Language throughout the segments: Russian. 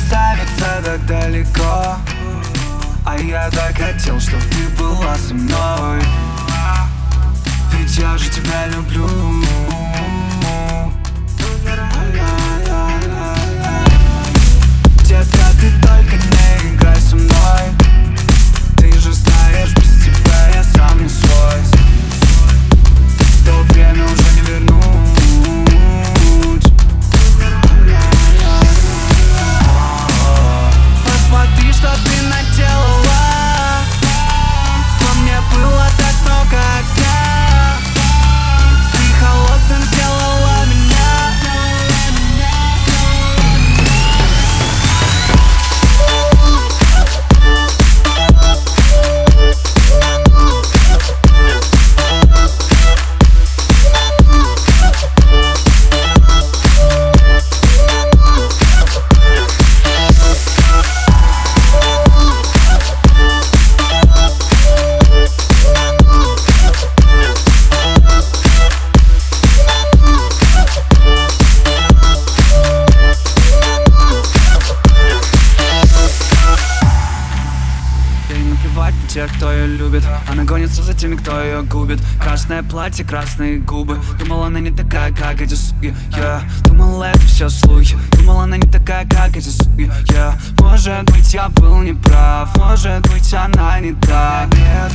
красавица так далеко. А я так хотел, чтоб ты была со мной. Ведь я же тебя люблю На тех, кто ее любит Она гонится за теми, кто ее губит. Красное платье, красные губы. Думала, она не такая, как эти суки Я думала, это все слухи. Думала, она не такая, как эти суки Я Может быть, я был неправ Может быть, она не та Нет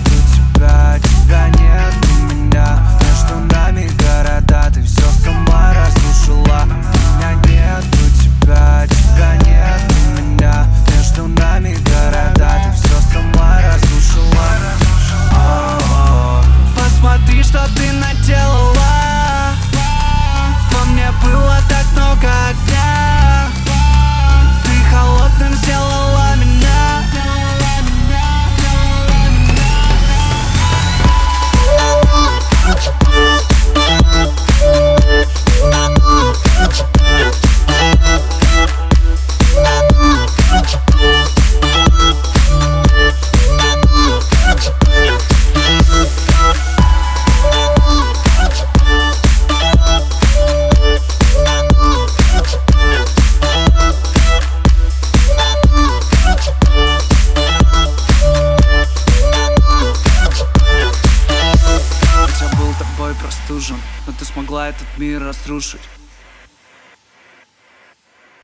Тобой простужен Но ты смогла этот мир разрушить